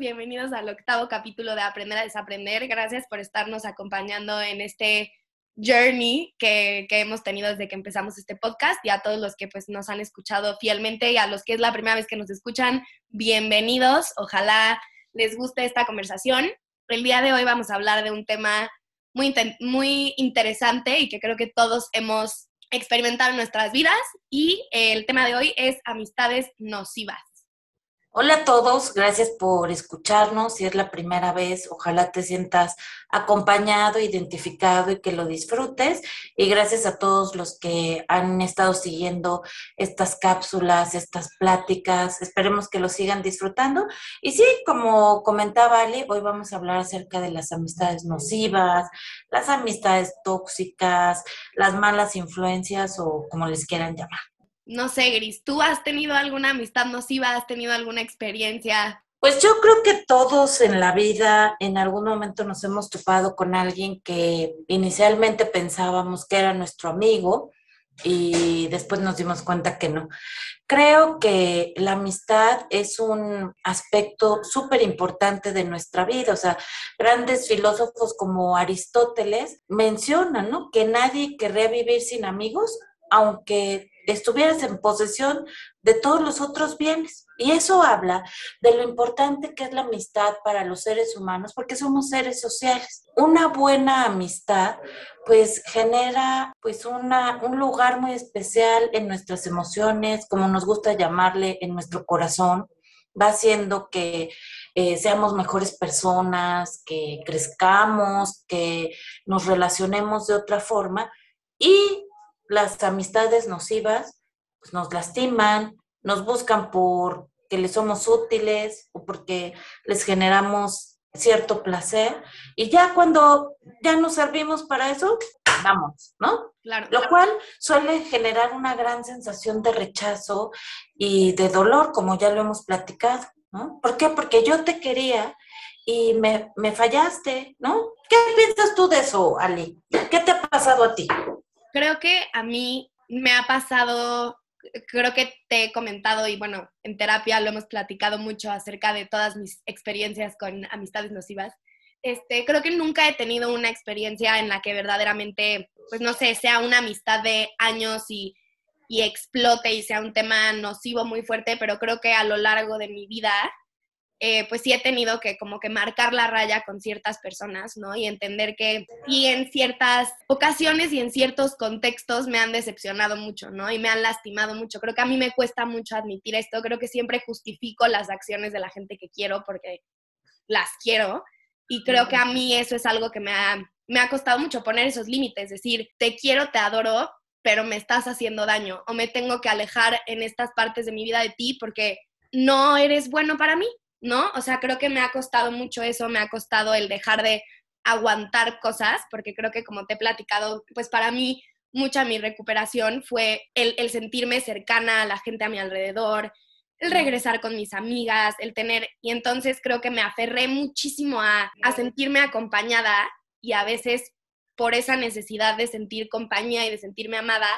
bienvenidos al octavo capítulo de Aprender a Desaprender. Gracias por estarnos acompañando en este journey que, hemos tenido desde que empezamos este podcast y a todos los que pues nos han escuchado fielmente y a los que es la primera vez que nos escuchan, bienvenidos. Ojalá les guste esta conversación. El día de hoy vamos a hablar de un tema muy, muy interesante y que creo que todos hemos experimentado en nuestras vidas y el tema de hoy es amistades nocivas. Hola a todos, gracias por escucharnos. Si es la primera vez, ojalá te sientas acompañado, identificado y que lo disfrutes. Y gracias a todos los que han estado siguiendo estas cápsulas, estas pláticas. Esperemos que lo sigan disfrutando. Y sí, como comentaba Ale, hoy vamos a hablar acerca de las amistades nocivas, las amistades tóxicas, las malas influencias o como les quieran llamar no sé, Gris, ¿tú has tenido alguna amistad nociva? ¿Has tenido alguna experiencia? Pues yo creo que todos en la vida en algún momento nos hemos topado con alguien que inicialmente pensábamos que era nuestro amigo y después nos dimos cuenta que no. Creo que la amistad es un aspecto súper importante de nuestra vida. O sea, grandes filósofos como Aristóteles mencionan, ¿no? Que nadie querría vivir sin amigos, aunque estuvieras en posesión de todos los otros bienes. Y eso habla de lo importante que es la amistad para los seres humanos, porque somos seres sociales. Una buena amistad, pues, genera, pues, una, un lugar muy especial en nuestras emociones, como nos gusta llamarle, en nuestro corazón. Va haciendo que eh, seamos mejores personas, que crezcamos, que nos relacionemos de otra forma. Y las amistades nocivas pues, nos lastiman, nos buscan por que les somos útiles o porque les generamos cierto placer y ya cuando ya nos servimos para eso, vamos, ¿no? Claro. Lo cual suele generar una gran sensación de rechazo y de dolor, como ya lo hemos platicado, ¿no? ¿Por qué? Porque yo te quería y me, me fallaste, ¿no? ¿Qué piensas tú de eso, Ali? ¿Qué te ha pasado a ti? Creo que a mí me ha pasado, creo que te he comentado y bueno, en terapia lo hemos platicado mucho acerca de todas mis experiencias con amistades nocivas. Este, creo que nunca he tenido una experiencia en la que verdaderamente, pues no sé, sea una amistad de años y, y explote y sea un tema nocivo muy fuerte, pero creo que a lo largo de mi vida eh, pues sí he tenido que como que marcar la raya con ciertas personas, ¿no? Y entender que y en ciertas ocasiones y en ciertos contextos me han decepcionado mucho, ¿no? Y me han lastimado mucho. Creo que a mí me cuesta mucho admitir esto. Creo que siempre justifico las acciones de la gente que quiero porque las quiero. Y creo que a mí eso es algo que me ha, me ha costado mucho poner esos límites, decir, te quiero, te adoro, pero me estás haciendo daño o me tengo que alejar en estas partes de mi vida de ti porque no eres bueno para mí, ¿no? O sea, creo que me ha costado mucho eso, me ha costado el dejar de aguantar cosas, porque creo que como te he platicado, pues para mí mucha mi recuperación fue el, sentirme cercana a la gente a mi alrededor, el regresar con mis amigas, el tener, y entonces creo que me aferré muchísimo a, a sentirme acompañada y a veces por esa necesidad de sentir compañía y de sentirme amada,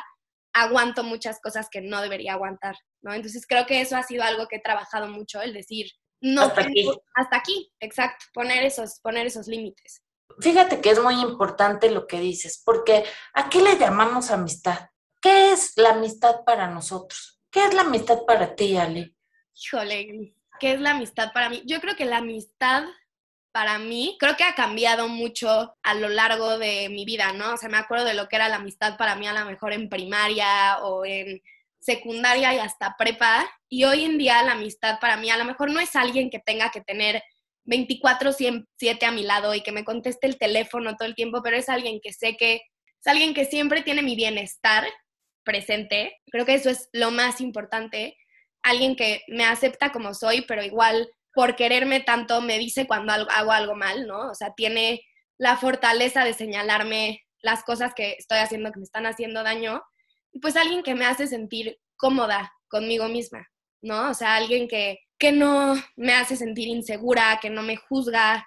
aguanto muchas cosas que no debería aguantar, ¿no? Entonces creo que eso ha sido algo que he trabajado mucho, el decir, no hasta aquí. Hasta aquí, exacto, poner esos, poner esos límites. Fíjate que es muy importante lo que dices, porque ¿a qué le llamamos amistad? ¿Qué es la amistad para nosotros? ¿Qué es la amistad para ti, Ale? Híjole, ¿qué es la amistad para mí? Yo creo que la amistad para mí, creo que ha cambiado mucho a lo largo de mi vida, ¿no? O sea, me acuerdo de lo que era la amistad para mí a lo mejor en primaria o en secundaria y hasta prepa. Y hoy en día la amistad para mí a lo mejor no es alguien que tenga que tener 24/7 a mi lado y que me conteste el teléfono todo el tiempo, pero es alguien que sé que es alguien que siempre tiene mi bienestar presente. Creo que eso es lo más importante. Alguien que me acepta como soy, pero igual por quererme tanto me dice cuando hago algo mal, ¿no? O sea, tiene la fortaleza de señalarme las cosas que estoy haciendo que me están haciendo daño pues alguien que me hace sentir cómoda conmigo misma, ¿no? O sea, alguien que, que no me hace sentir insegura, que no me juzga,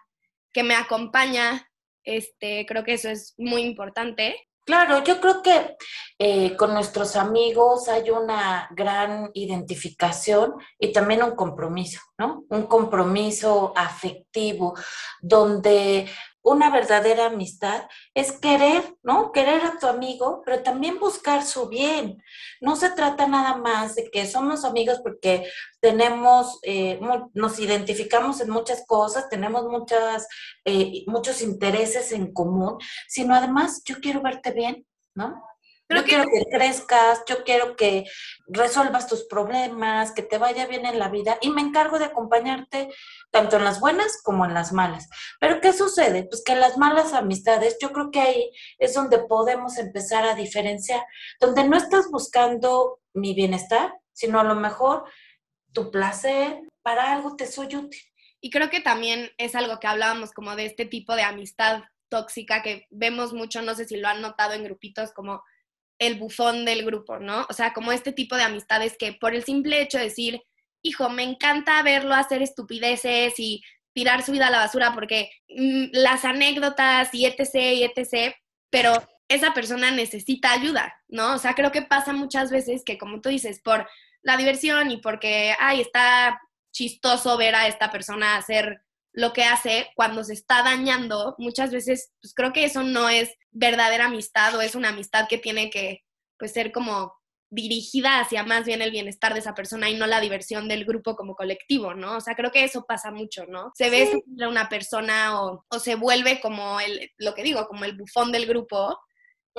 que me acompaña, este, creo que eso es muy importante. Claro, yo creo que eh, con nuestros amigos hay una gran identificación y también un compromiso, ¿no? Un compromiso afectivo donde una verdadera amistad es querer, ¿no? Querer a tu amigo, pero también buscar su bien. No se trata nada más de que somos amigos porque tenemos, eh, nos identificamos en muchas cosas, tenemos muchas, eh, muchos intereses en común, sino además yo quiero verte bien, ¿no? Yo quiero que crezcas, yo quiero que resuelvas tus problemas, que te vaya bien en la vida y me encargo de acompañarte tanto en las buenas como en las malas. Pero ¿qué sucede? Pues que las malas amistades, yo creo que ahí es donde podemos empezar a diferenciar, donde no estás buscando mi bienestar, sino a lo mejor tu placer, para algo te soy útil. Y creo que también es algo que hablábamos como de este tipo de amistad tóxica que vemos mucho, no sé si lo han notado en grupitos como el bufón del grupo, ¿no? O sea, como este tipo de amistades que por el simple hecho de decir, hijo, me encanta verlo hacer estupideces y tirar su vida a la basura porque mm, las anécdotas y etc. y etc. Pero esa persona necesita ayuda, ¿no? O sea, creo que pasa muchas veces que, como tú dices, por la diversión y porque, ay, está chistoso ver a esta persona hacer lo que hace cuando se está dañando, muchas veces, pues creo que eso no es verdadera amistad o es una amistad que tiene que, pues, ser como dirigida hacia más bien el bienestar de esa persona y no la diversión del grupo como colectivo, ¿no? O sea, creo que eso pasa mucho, ¿no? Se ve a una persona o, se vuelve como el, lo que digo, como el bufón del grupo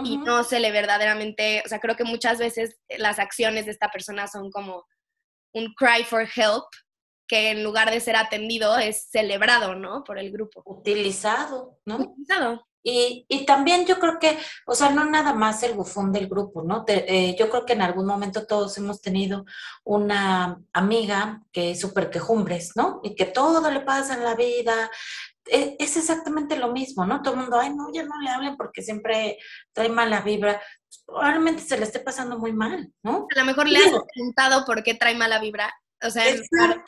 y no se le verdaderamente, o sea, creo que muchas veces las acciones de esta persona son como un cry for help que en lugar de ser atendido es celebrado, ¿no? Por el grupo. Utilizado, ¿no? Utilizado. Y, y, también yo creo que, o sea, no nada más el bufón del grupo, ¿no? Eh, yo creo que en algún momento todos hemos tenido una amiga que es súper quejumbres, ¿no? Y que todo le pasa en la vida. E, es exactamente lo mismo, ¿no? Todo el mundo, ay, no, ya no le hablen porque siempre trae mala vibra. Probablemente se le esté pasando muy mal, ¿no? A lo mejor le has preguntado por qué trae mala vibra o sea,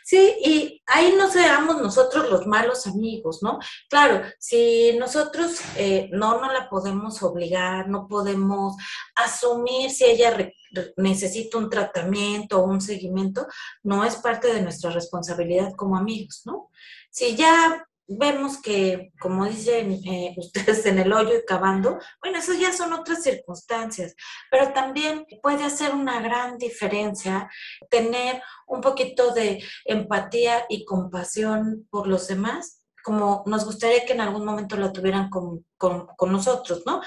sí, y ahí no seamos nosotros los malos amigos, ¿no? Claro, si nosotros eh, no no la podemos obligar, no podemos asumir si ella necesita un tratamiento o un seguimiento, no es parte de nuestra responsabilidad como amigos, ¿no? Si ya vemos que, como dicen eh, ustedes, en el hoyo y cavando, bueno, eso ya son otras circunstancias, pero también puede hacer una gran diferencia tener un poquito de empatía y compasión por los demás, como nos gustaría que en algún momento la tuvieran con, con nosotros, ¿no?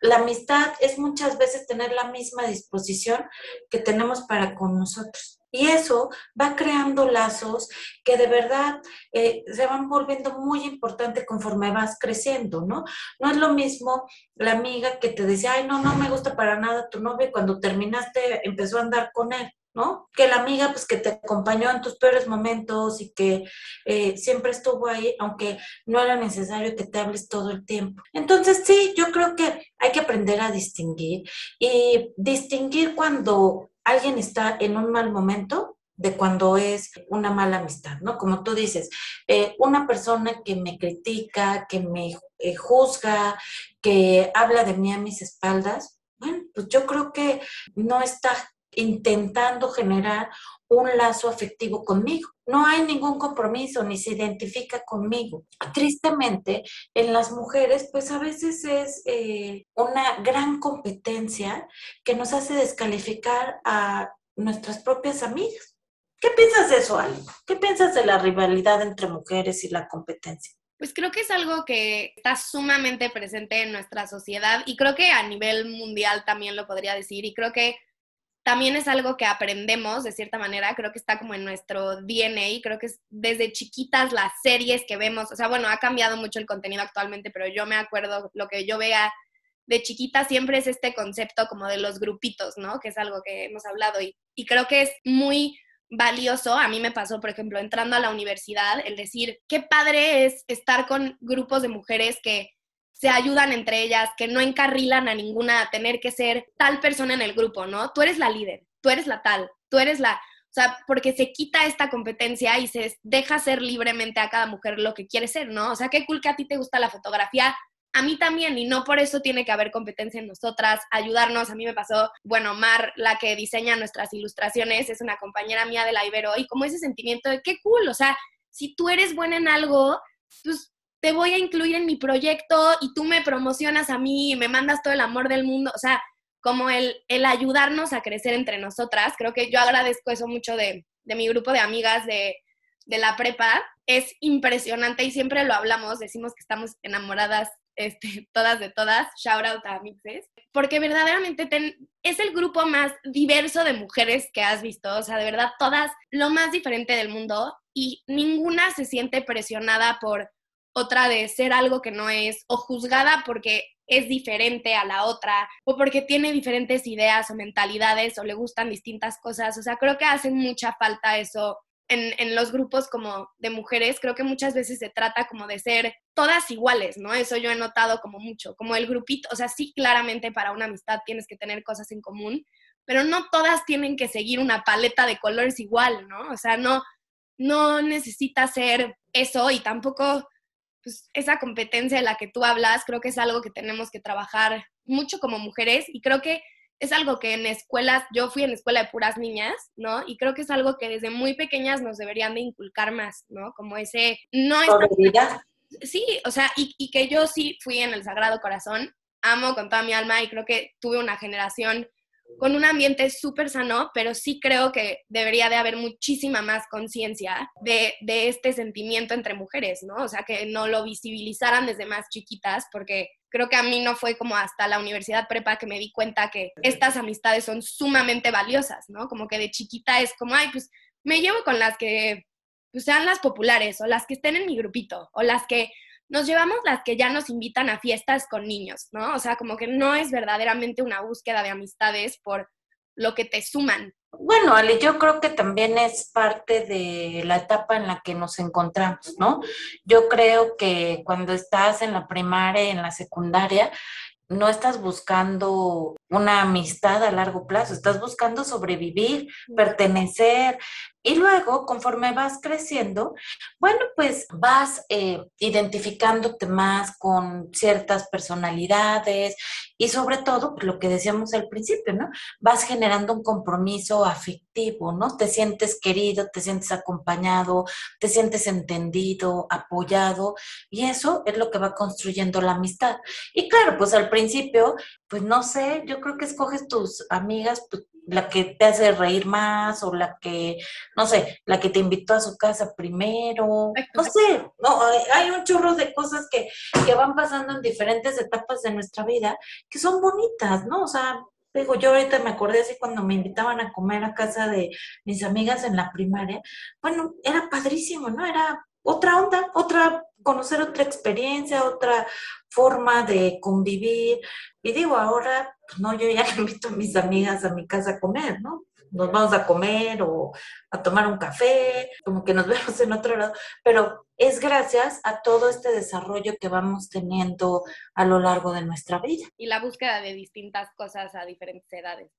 La amistad es muchas veces tener la misma disposición que tenemos para con nosotros. Y eso va creando lazos que de verdad eh, se van volviendo muy importantes conforme vas creciendo, ¿no? No es lo mismo la amiga que te decía, ay, no, no me gusta para nada tu novio cuando terminaste empezó a andar con él. ¿no? Que la amiga pues que te acompañó en tus peores momentos y que eh, siempre estuvo ahí, aunque no era necesario que te hables todo el tiempo. Entonces sí, yo creo que hay que aprender a distinguir y distinguir cuando alguien está en un mal momento de cuando es una mala amistad, ¿no? Como tú dices, eh, una persona que me critica, que me eh, juzga, que habla de mí a mis espaldas, bueno, pues yo creo que no está intentando generar un lazo afectivo conmigo. No hay ningún compromiso, ni se identifica conmigo. Tristemente, en las mujeres, pues a veces es eh, una gran competencia que nos hace descalificar a nuestras propias amigas. ¿Qué piensas de eso, Ali? ¿Qué piensas de la rivalidad entre mujeres y la competencia? Pues creo que es algo que está sumamente presente en nuestra sociedad y creo que a nivel mundial también lo podría decir y creo que también es algo que aprendemos de cierta manera, creo que está como en nuestro DNA, creo que es desde chiquitas las series que vemos, o sea, bueno, ha cambiado mucho el contenido actualmente, pero yo me acuerdo lo que yo vea de chiquita siempre es este concepto como de los grupitos, ¿no? Que es algo que hemos hablado y, y creo que es muy valioso. A mí me pasó, por ejemplo, entrando a la universidad, el decir, qué padre es estar con grupos de mujeres que se ayudan entre ellas, que no encarrilan a ninguna a tener que ser tal persona en el grupo, ¿no? Tú eres la líder, tú eres la tal, tú eres la... O sea, porque se quita esta competencia y se deja ser libremente a cada mujer lo que quiere ser, ¿no? O sea, qué cool que a ti te gusta la fotografía, a mí también, y no por eso tiene que haber competencia en nosotras, ayudarnos. A mí me pasó, bueno, Mar, la que diseña nuestras ilustraciones, es una compañera mía de la Ibero, y como ese sentimiento de qué cool, o sea, si tú eres buena en algo, pues te voy a incluir en mi proyecto y tú me promocionas a mí y me mandas todo el amor del mundo, o sea, como el, el ayudarnos a crecer entre nosotras. Creo que yo agradezco eso mucho de, de mi grupo de amigas de, de la prepa. Es impresionante y siempre lo hablamos, decimos que estamos enamoradas este, todas de todas, shout out a Mixes, porque verdaderamente es el grupo más diverso de mujeres que has visto, o sea, de verdad todas lo más diferente del mundo y ninguna se siente presionada por otra de ser algo que no es o juzgada porque es diferente a la otra o porque tiene diferentes ideas o mentalidades o le gustan distintas cosas. O sea, creo que hace mucha falta eso en, los grupos como de mujeres, creo que muchas veces se trata como de ser todas iguales, ¿no? Eso yo he notado como mucho, como el grupito, o sea, sí, claramente para una amistad tienes que tener cosas en común, pero no todas tienen que seguir una paleta de colores igual, ¿no? O sea, no, no necesita ser eso y tampoco pues, esa competencia de la que tú hablas, creo que es algo que tenemos que trabajar mucho como mujeres y creo que es algo que en escuelas, yo fui en escuela de puras niñas, ¿no? Y creo que es algo que desde muy pequeñas nos deberían de inculcar más, ¿no? Como ese, no es... Sí, o sea, y, y que yo sí fui en el Sagrado Corazón, amo con toda mi alma y creo que tuve una generación con un ambiente súper sano, pero sí creo que debería de haber muchísima más conciencia de, de, este sentimiento entre mujeres, ¿no? O sea, que no lo visibilizaran desde más chiquitas, porque creo que a mí no fue como hasta la universidad prepa que me di cuenta que estas amistades son sumamente valiosas, ¿no? Como que de chiquita es como, ay, pues me llevo con las que pues, sean las populares o las que estén en mi grupito o las que nos llevamos las que ya nos invitan a fiestas con niños, ¿no? O sea, como que no es verdaderamente una búsqueda de amistades por lo que te suman. Bueno, Ale, yo creo que también es parte de la etapa en la que nos encontramos, ¿no? Yo creo que cuando estás en la primaria, en la secundaria, no estás buscando una amistad a largo plazo, estás buscando sobrevivir, pertenecer, y luego, conforme vas creciendo, bueno, pues vas eh, identificándote más con ciertas personalidades y sobre todo, pues lo que decíamos al principio, ¿no? Vas generando un compromiso afectivo, ¿no? Te sientes querido, te sientes acompañado, te sientes entendido, apoyado y eso es lo que va construyendo la amistad. Y claro, pues al principio, pues no sé, yo creo que escoges tus amigas, pues, la que te hace reír más o la que, no sé, la que te invitó a su casa primero, no sé, no, hay un chorro de cosas que, que van pasando en diferentes etapas de nuestra vida que son bonitas, ¿no? O sea, digo, yo ahorita me acordé así cuando me invitaban a comer a casa de mis amigas en la primaria, bueno, era padrísimo, ¿no? Era otra onda, otra, conocer otra experiencia, otra forma de convivir. Y digo, ahora, pues no, yo ya le invito a mis amigas a mi casa a comer, ¿no? Nos vamos a comer o a tomar un café, como que nos vemos en otro lado, pero es gracias a todo este desarrollo que vamos teniendo a lo largo de nuestra vida. Y la búsqueda de distintas cosas a diferentes edades.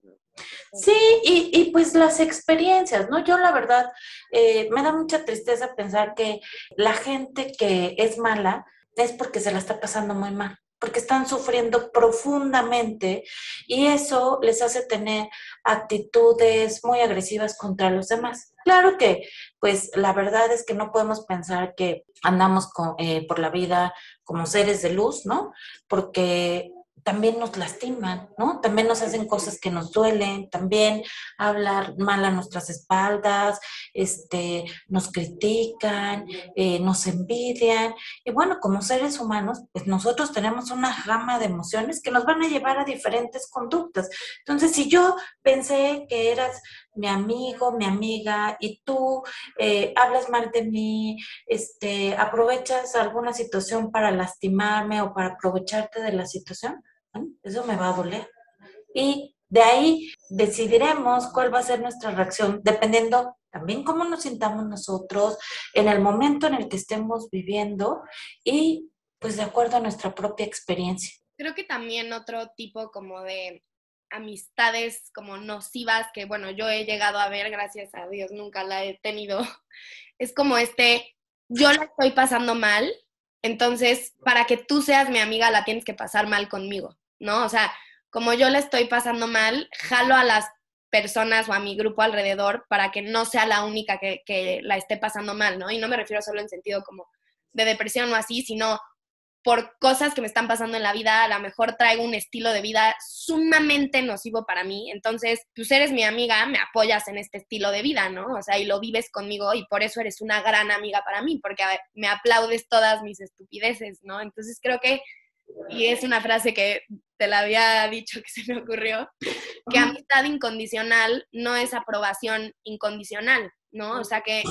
Sí, y, y, pues las experiencias, ¿no? Yo la verdad eh, me da mucha tristeza pensar que la gente que es mala es porque se la está pasando muy mal porque están sufriendo profundamente y eso les hace tener actitudes muy agresivas contra los demás. Claro que, pues la verdad es que no podemos pensar que andamos eh, por la vida como seres de luz, ¿no? Porque también nos lastiman, ¿no? También nos hacen cosas que nos duelen, también hablar mal a nuestras espaldas, este, nos critican, eh, nos envidian. Y bueno, como seres humanos, pues nosotros tenemos una gama de emociones que nos van a llevar a diferentes conductas. Entonces, si yo pensé que eras mi amigo, mi amiga, y tú eh, hablas mal de mí, este, aprovechas alguna situación para lastimarme o para aprovecharte de la situación, eso me va a doler. Y de ahí decidiremos cuál va a ser nuestra reacción, dependiendo también cómo nos sintamos nosotros en el momento en el que estemos viviendo y pues de acuerdo a nuestra propia experiencia. Creo que también otro tipo como de amistades como nocivas que bueno, yo he llegado a ver, gracias a Dios, nunca la he tenido, es como este, yo la estoy pasando mal Entonces, para que tú seas mi amiga, la tienes que pasar mal conmigo, ¿no? O sea, como yo la estoy pasando mal, jalo a las personas o a mi grupo alrededor para que no sea la única que, la esté pasando mal, ¿no? Y no me refiero solo en sentido como de depresión o así, sino por cosas que me están pasando en la vida, a lo mejor traigo un estilo de vida sumamente nocivo para mí. Entonces, pues eres mi amiga, me apoyas en este estilo de vida, ¿no? O sea, y lo vives conmigo y por eso eres una gran amiga para mí, porque me aplaudes todas mis estupideces, ¿no? Entonces creo que, y es una frase que te la había dicho que se me ocurrió, que amistad incondicional no es aprobación incondicional, ¿no? O sea que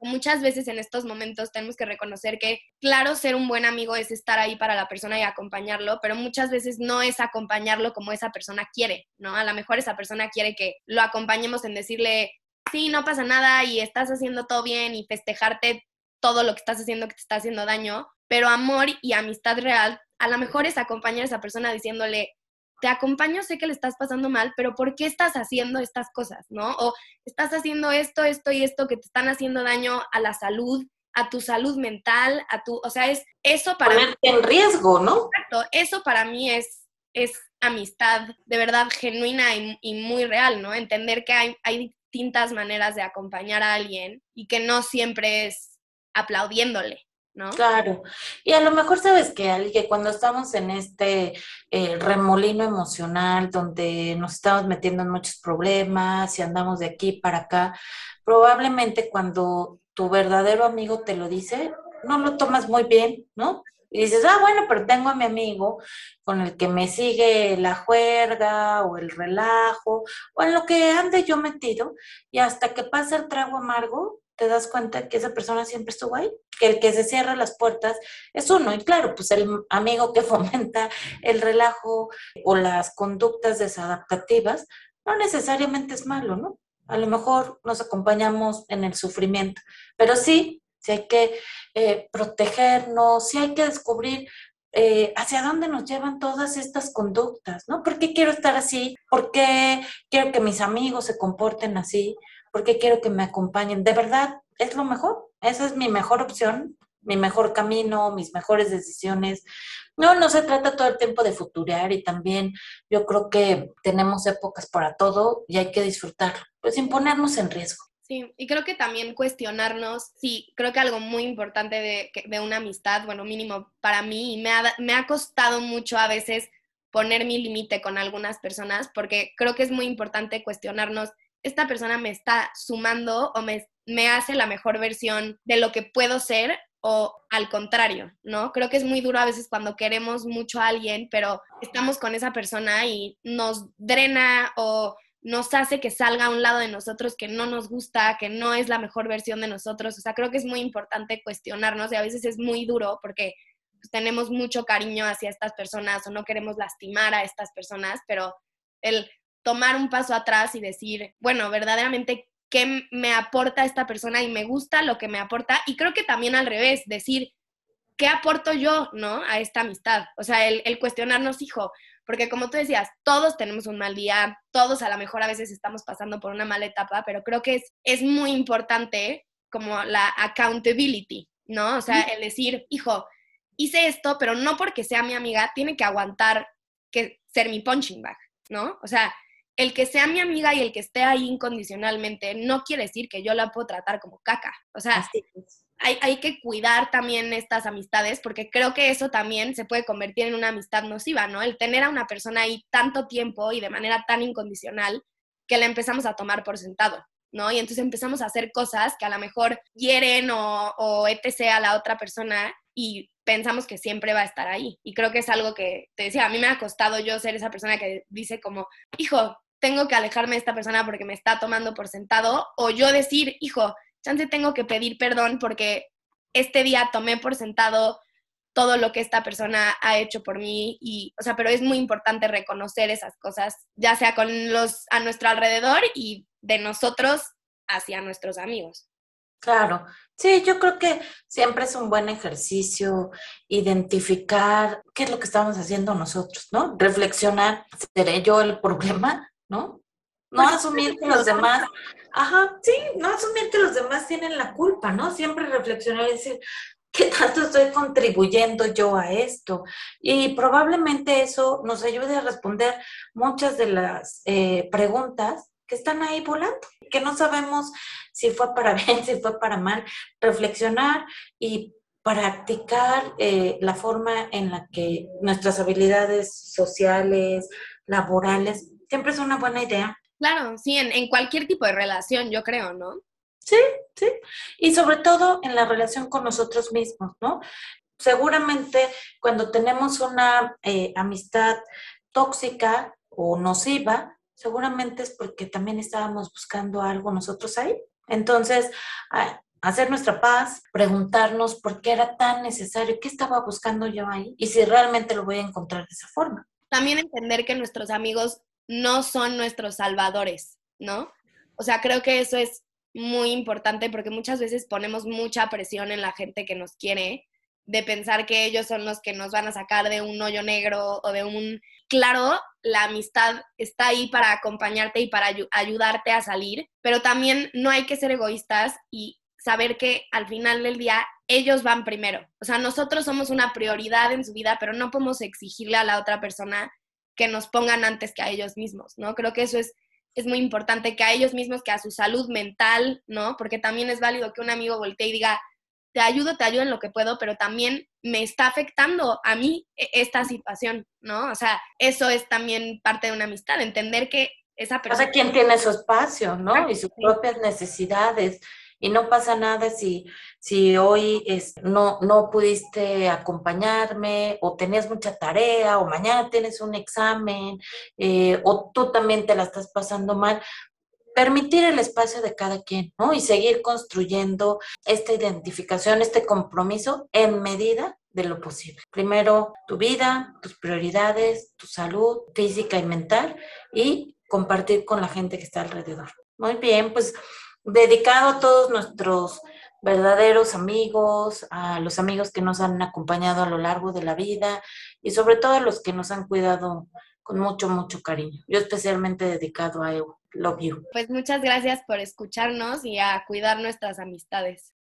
muchas veces en estos momentos tenemos que reconocer que, claro, ser un buen amigo es estar ahí para la persona y acompañarlo, pero muchas veces no es acompañarlo como esa persona quiere, ¿no? A lo mejor esa persona quiere que lo acompañemos en decirle, sí, no pasa nada y estás haciendo todo bien y festejarte todo lo que estás haciendo que te está haciendo daño, pero amor y amistad real, a lo mejor es acompañar a esa persona diciéndole, te acompaño, sé que le estás pasando mal, pero ¿por qué estás haciendo estas cosas, no? O estás haciendo esto, esto y esto que te están haciendo daño a la salud, a tu salud mental, a tu, o sea, es eso para ponerte en riesgo, ¿no? Exacto, eso para mí es es amistad de verdad genuina y, y muy real, ¿no? Entender que hay, hay distintas maneras de acompañar a alguien y que no siempre es aplaudiéndole, Claro. Y a lo mejor sabes que, que cuando estamos en este eh, remolino emocional donde nos estamos metiendo en muchos problemas y andamos de aquí para acá, probablemente cuando tu verdadero amigo te lo dice, no lo tomas muy bien, ¿no? Y dices, ah, bueno, pero tengo a mi amigo con el que me sigue la juerga o el relajo o en lo que ande yo metido y hasta que pasa el trago amargo, te das cuenta que esa persona siempre estuvo ahí, que el que se cierra las puertas es uno. Y claro, pues el amigo que fomenta el relajo o las conductas desadaptativas, no necesariamente es malo, ¿no? A lo mejor nos acompañamos en el sufrimiento, pero sí, sí hay que eh, protegernos, sí hay que descubrir eh, hacia dónde nos llevan todas estas conductas, ¿no? ¿Por qué quiero estar así? ¿Por qué quiero que mis amigos se comporten así? Porque quiero que me acompañen. De verdad, es lo mejor. Esa es mi mejor opción, mi mejor camino, mis mejores decisiones. No, no se trata todo el tiempo de futurear y también yo creo que tenemos épocas para todo y hay que disfrutarlo, pues sin ponernos en riesgo. Sí, y creo que también cuestionarnos, sí, creo que algo muy importante de, de una amistad, bueno, mínimo para mí, y me ha, me ha costado mucho a veces poner mi límite con algunas personas, porque creo que es muy importante cuestionarnos esta persona me está sumando o me, me hace la mejor versión de lo que puedo ser o al contrario, ¿no? Creo que es muy duro a veces cuando queremos mucho a alguien, pero estamos con esa persona y nos drena o nos hace que salga a un lado de nosotros que no nos gusta, que no es la mejor versión de nosotros. O sea, creo que es muy importante cuestionarnos y a veces es muy duro porque pues, tenemos mucho cariño hacia estas personas o no queremos lastimar a estas personas, pero el tomar un paso atrás y decir, bueno, verdaderamente, ¿qué me aporta esta persona? Y me gusta lo que me aporta. Y creo que también al revés, decir, ¿qué aporto yo, no? A esta amistad. O sea, el, el cuestionarnos, hijo, porque como tú decías, todos tenemos un mal día, todos a lo mejor a veces estamos pasando por una mala etapa, pero creo que es, es muy importante como la accountability, ¿no? O sea, el decir, hijo, hice esto, pero no porque sea mi amiga, tiene que aguantar que ser mi punching bag, ¿no? O sea, el que sea mi amiga y el que esté ahí incondicionalmente no quiere decir que yo la puedo tratar como caca. O sea, hay, hay, que cuidar también estas amistades porque creo que eso también se puede convertir en una amistad nociva, ¿no? El tener a una persona ahí tanto tiempo y de manera tan incondicional que la empezamos a tomar por sentado. ¿no? Y entonces empezamos a hacer cosas que a lo mejor hieren o, o etc. a la otra persona y pensamos que siempre va a estar ahí. Y creo que es algo que, te decía, a mí me ha costado yo ser esa persona que dice como, hijo, tengo que alejarme de esta persona porque me está tomando por sentado, o yo decir, hijo, chance tengo que pedir perdón porque este día tomé por sentado todo lo que esta persona ha hecho por mí y, o sea, pero es muy importante reconocer esas cosas, ya sea con los a nuestro alrededor y de nosotros hacia nuestros amigos. Claro, sí, yo creo que siempre es un buen ejercicio identificar qué es lo que estamos haciendo nosotros, ¿no? Reflexionar, ¿seré yo el problema? ¿No? No asumir que los demás, ajá, sí, no asumir que los demás tienen la culpa, ¿no? Siempre reflexionar y decir, ¿Qué tanto estoy contribuyendo yo a esto? Y probablemente eso nos ayude a responder muchas de las eh, preguntas que están ahí volando, que no sabemos si fue para bien, si fue para mal, reflexionar y practicar eh, la forma en la que nuestras habilidades sociales, laborales, siempre es una buena idea. Claro, sí, en, en cualquier tipo de relación, yo creo, ¿no? Sí, sí. Y sobre todo en la relación con nosotros mismos, ¿no? Seguramente cuando tenemos una eh, amistad tóxica o nociva, seguramente es porque también estábamos buscando algo nosotros ahí. Entonces, hacer nuestra paz, preguntarnos por qué era tan necesario, qué estaba buscando yo ahí y si realmente lo voy a encontrar de esa forma. También entender que nuestros amigos no son nuestros salvadores, ¿no? O sea, creo que eso es muy importante porque muchas veces ponemos mucha presión en la gente que nos quiere de pensar que ellos son los que nos van a sacar de un hoyo negro o de un... Claro, la amistad está ahí para acompañarte y para ayudarte a salir, pero también no hay que ser egoístas y saber que al final del día ellos van primero. O sea, nosotros somos una prioridad en su vida, pero no podemos exigirle a la otra persona que nos pongan antes que a ellos mismos, ¿no? Creo que eso es es muy importante que a ellos mismos, que a su salud mental, ¿no? Porque también es válido que un amigo voltee y diga, te ayudo, te ayudo en lo que puedo, pero también me está afectando a mí e-, esta situación, ¿no? O sea, eso es también parte de una amistad, entender que esa persona... Cada quien tiene su espacio, ¿no? Y sus propias necesidades y no pasa nada si, si hoy es, no, no pudiste acompañarme o tenías mucha tarea o mañana tienes un examen eh, o tú también te la estás pasando mal. Permitir el espacio de cada quien, ¿no? Y seguir construyendo esta identificación, este compromiso en medida de lo posible. Primero tu vida, tus prioridades, tu salud física y mental y compartir con la gente que está alrededor. Muy bien, pues dedicado a todos nuestros verdaderos amigos, a los amigos que nos han acompañado a lo largo de la vida y sobre todo a los que nos han cuidado con mucho, mucho cariño. Yo especialmente dedicado a Evo. Love you. Pues muchas gracias por escucharnos y a cuidar nuestras amistades.